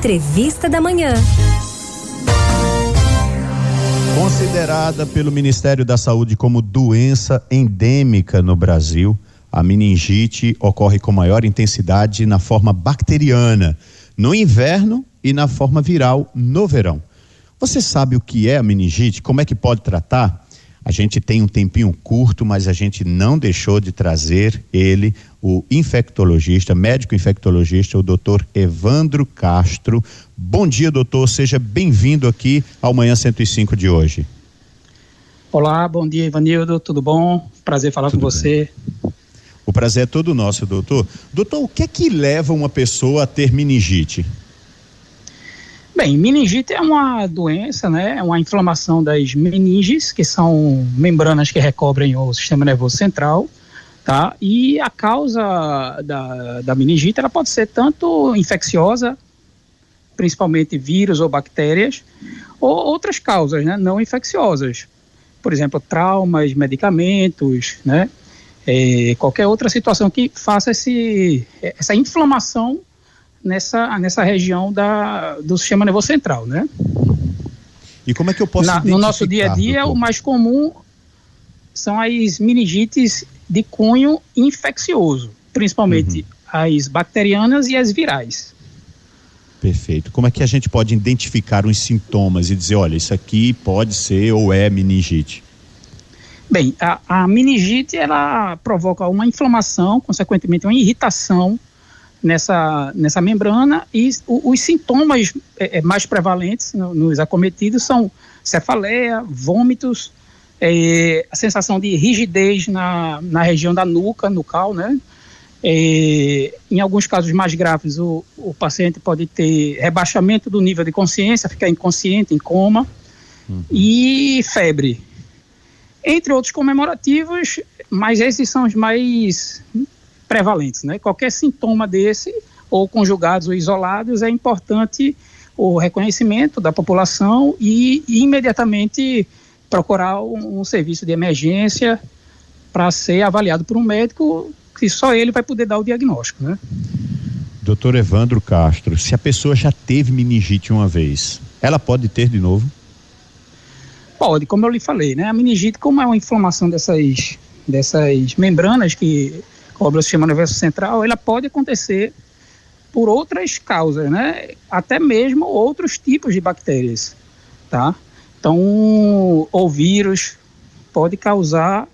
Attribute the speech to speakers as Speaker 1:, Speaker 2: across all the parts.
Speaker 1: Entrevista da Manhã.
Speaker 2: Considerada pelo Ministério da Saúde como doença endêmica no Brasil, a meningite ocorre com maior intensidade na forma bacteriana no inverno e na forma viral no verão. Você sabe o que é a meningite? Como é que pode tratar? A gente tem um tempinho curto, mas a gente não deixou de trazer ele, o infectologista, médico infectologista, o doutor Evandro Castro. Bom dia, doutor. Seja bem-vindo aqui ao Manhã 105 de hoje.
Speaker 3: Olá, bom dia, Ivanildo. Tudo bom? Prazer falar Tudo com você.
Speaker 2: O prazer é todo nosso, doutor. Doutor, o que é que leva uma pessoa a ter meningite?
Speaker 3: Bem, meningite é uma doença, né? É uma inflamação das meninges, que são membranas que recobrem o sistema nervoso central, tá? E a causa da, da meningite, ela pode ser tanto infecciosa, principalmente vírus ou bactérias, ou outras causas, né? Não infecciosas. Por exemplo, traumas, medicamentos, né? É, qualquer outra situação que faça esse, essa inflamação nessa, nessa região da, do sistema nervoso central, né?
Speaker 2: E como é que eu posso
Speaker 3: Na, No nosso dia a dia, doutor? o mais comum são as meningites de cunho infeccioso, principalmente uhum. as bacterianas e as virais.
Speaker 2: Perfeito. Como é que a gente pode identificar os sintomas e dizer, olha, isso aqui pode ser ou é meningite?
Speaker 3: Bem, a, a meningite ela provoca uma inflamação, consequentemente uma irritação nessa, nessa membrana e o, os sintomas é, é, mais prevalentes no, nos acometidos são cefaleia, vômitos, é, a sensação de rigidez na, na região da nuca, nucal, né? É, em alguns casos mais graves, o, o paciente pode ter rebaixamento do nível de consciência, ficar inconsciente, em coma, uhum. e febre. Entre outros comemorativos, mas esses são os mais prevalentes. Né? Qualquer sintoma desse, ou conjugados ou isolados, é importante o reconhecimento da população e, e imediatamente procurar um, um, serviço de emergência para ser avaliado por um médico que só ele vai poder dar o diagnóstico, né?
Speaker 2: Doutor Evandro Castro, se a pessoa já teve meningite uma vez, ela pode ter de novo?
Speaker 3: Pode, como eu lhe falei, né? A meningite, como é uma inflamação dessas, dessas membranas que cobre o sistema nervoso central, ela pode acontecer por outras causas, né? Até mesmo outros tipos de bactérias, tá? Então, o vírus pode causar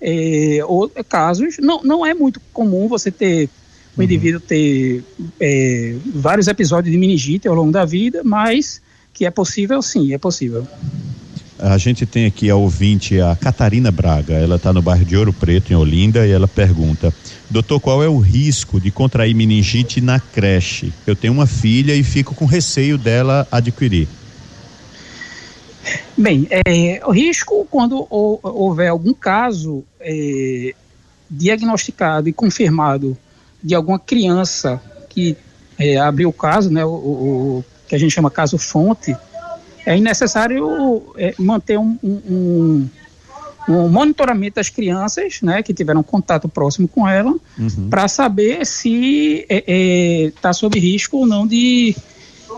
Speaker 3: é, ou, casos. Não, não é muito comum você ter o uhum. indivíduo ter é, vários episódios de meningite ao longo da vida, mas que é possível, sim, é possível.
Speaker 2: A gente tem aqui a ouvinte, a Catarina Braga. Ela está no bairro de Ouro Preto, em Olinda, e ela pergunta: Doutor, qual é o risco de contrair meningite na creche? Eu tenho uma filha e fico com receio dela adquirir.
Speaker 3: Bem, é, o risco quando houver algum caso é, diagnosticado e confirmado de alguma criança que é, abriu o caso, né, o, o, que a gente chama caso fonte, é necessário é, manter um, um, um, monitoramento das crianças, né, que tiveram contato próximo com ela, uhum. para saber se está é, é, sob risco ou não de,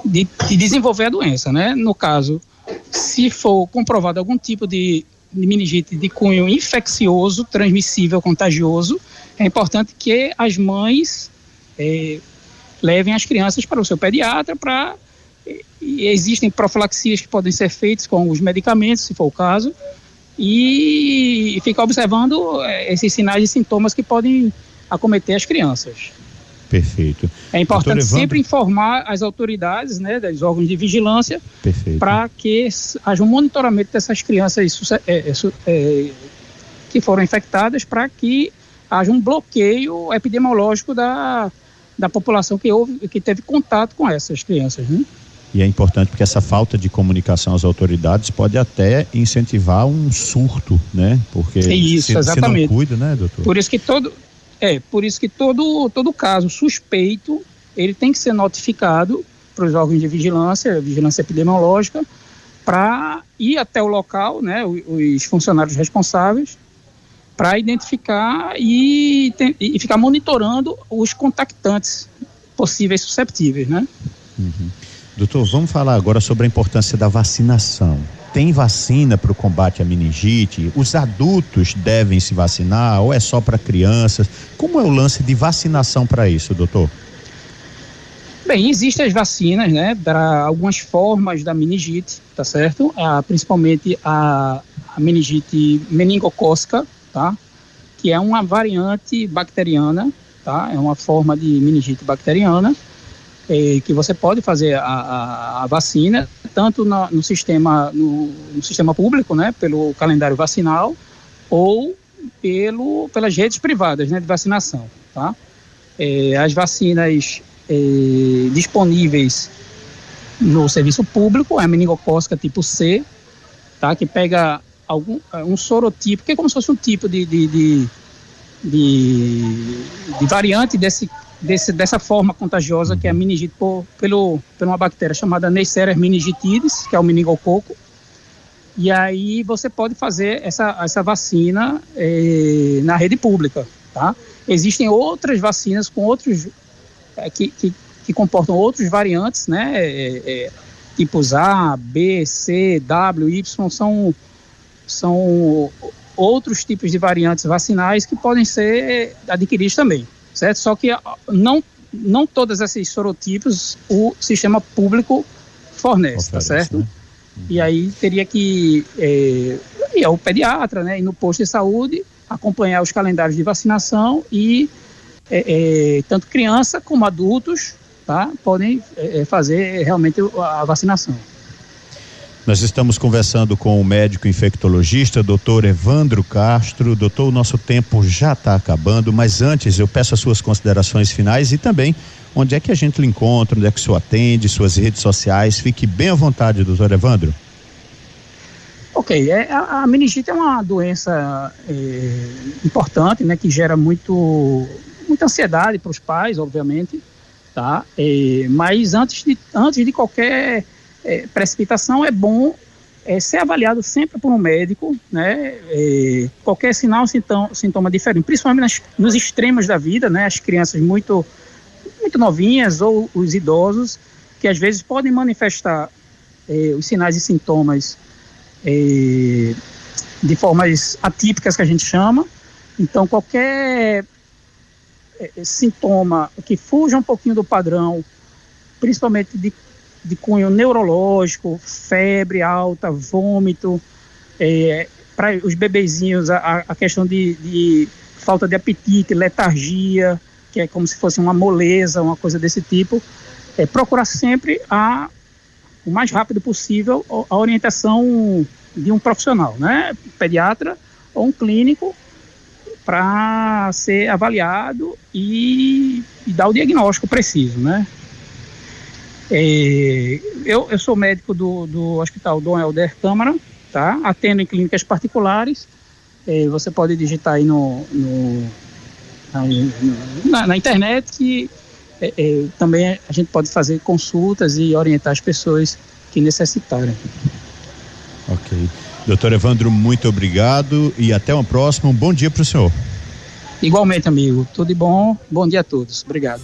Speaker 3: de, de, desenvolver a doença, né? No caso, se for comprovado algum tipo de, meningite de cunho infeccioso, transmissível, contagioso, é importante que as mães é, levem as crianças para o seu pediatra para existem profilaxias que podem ser feitas com os medicamentos, se for o caso, e ficar observando eh, esses sinais e sintomas que podem acometer as crianças.
Speaker 2: Perfeito.
Speaker 3: É importante sempre informar as autoridades, né, dos órgãos de vigilância, para que haja um monitoramento dessas crianças é, é, que foram infectadas, para que haja um bloqueio epidemiológico da, da população que, houve, que teve contato com essas crianças. Né?
Speaker 2: E é importante porque essa falta de comunicação às autoridades pode até incentivar um surto, né? Porque
Speaker 3: é isso, se, exatamente.
Speaker 2: Se não cuida, né, doutor?
Speaker 3: Por isso que todo é, por isso que todo todo caso suspeito, ele tem que ser notificado para os órgãos de vigilância, vigilância epidemiológica, para ir até o local, né, os funcionários responsáveis, para identificar e, e ficar monitorando os contactantes possíveis susceptíveis, né?
Speaker 2: Uhum. Doutor, vamos falar agora sobre a importância da vacinação. Tem vacina para o combate à meningite? Os adultos devem se vacinar ou é só para crianças? Como é o lance de vacinação para isso, doutor?
Speaker 3: Bem, existem as vacinas, né, para algumas formas da meningite, tá certo? Ah, principalmente a, a meningite meningocócica, tá? Que é uma variante bacteriana, tá? É uma forma de meningite bacteriana é, que você pode fazer a, a, a vacina tanto no, no sistema no, no, sistema público, né, pelo calendário vacinal ou pelo pelas redes privadas, né, de vacinação, tá? É, as vacinas é, disponíveis no serviço público é a meningocócica tipo C, tá? Que pega algum um sorotipo, que é como se fosse um tipo de, de, de, de, de variante desse desse, dessa forma contagiosa que é a uhum. meningite por, pelo, por uma bactéria chamada Neisseria meningitidis, que é o meningococo. E aí você pode fazer essa, essa vacina eh, na rede pública, tá? Existem outras vacinas com outros eh, que, que, que, comportam outros variantes, né? Eh, eh tipos A, B, C, W, Y são são outros tipos de variantes vacinais que podem ser adquiridos também certo? Só que não, não todos esses sorotipos o sistema público fornece, tá Oferece, tá certo? Né? Uhum. E aí teria que é, ir ao pediatra, né, ir no posto de saúde, acompanhar os calendários de vacinação e é, é, tanto criança como adultos tá, podem é, fazer realmente a vacinação.
Speaker 2: Nós estamos conversando com o médico infectologista, doutor Evandro Castro. Doutor, o nosso tempo já está acabando, mas antes eu peço as suas considerações finais e também onde é que a gente lhe encontra, onde é que o senhor atende, suas redes sociais. Fique bem à vontade, doutor Evandro.
Speaker 3: Ok, é, a, a meningite é uma doença é, importante, né, que gera muito, muita ansiedade para os pais, obviamente, tá? É, mas antes de, antes de qualquer é, precipitação, é bom é, ser avaliado sempre por um médico, né? É, qualquer sinal, sintoma, sintoma diferente, principalmente nas, nos extremos da vida, né? As crianças muito, muito novinhas ou os idosos, que às vezes podem manifestar é, os sinais e sintomas é, de formas atípicas que a gente chama. Então, qualquer é, sintoma que fuja um pouquinho do padrão, principalmente de de cunho neurológico, febre alta, vômito, é, para os bebezinhos a, a questão de, de, falta de apetite, letargia, que é como se fosse uma moleza, uma coisa desse tipo, é, procurar sempre a, o mais rápido possível a orientação de um profissional, né, pediatra ou um clínico, para ser avaliado e, e dar o diagnóstico preciso, né? É, eu, eu sou médico do, do Hospital Dom Helder Câmara, tá? atendo em clínicas particulares. É, você pode digitar aí no, no na, na, internet que é, é, também a gente pode fazer consultas e orientar as pessoas que necessitarem.
Speaker 2: Ok. Doutor Evandro, muito obrigado e até uma próxima. Um bom dia para o senhor.
Speaker 3: Igualmente, amigo. Tudo de bom. Bom dia a todos. Obrigado.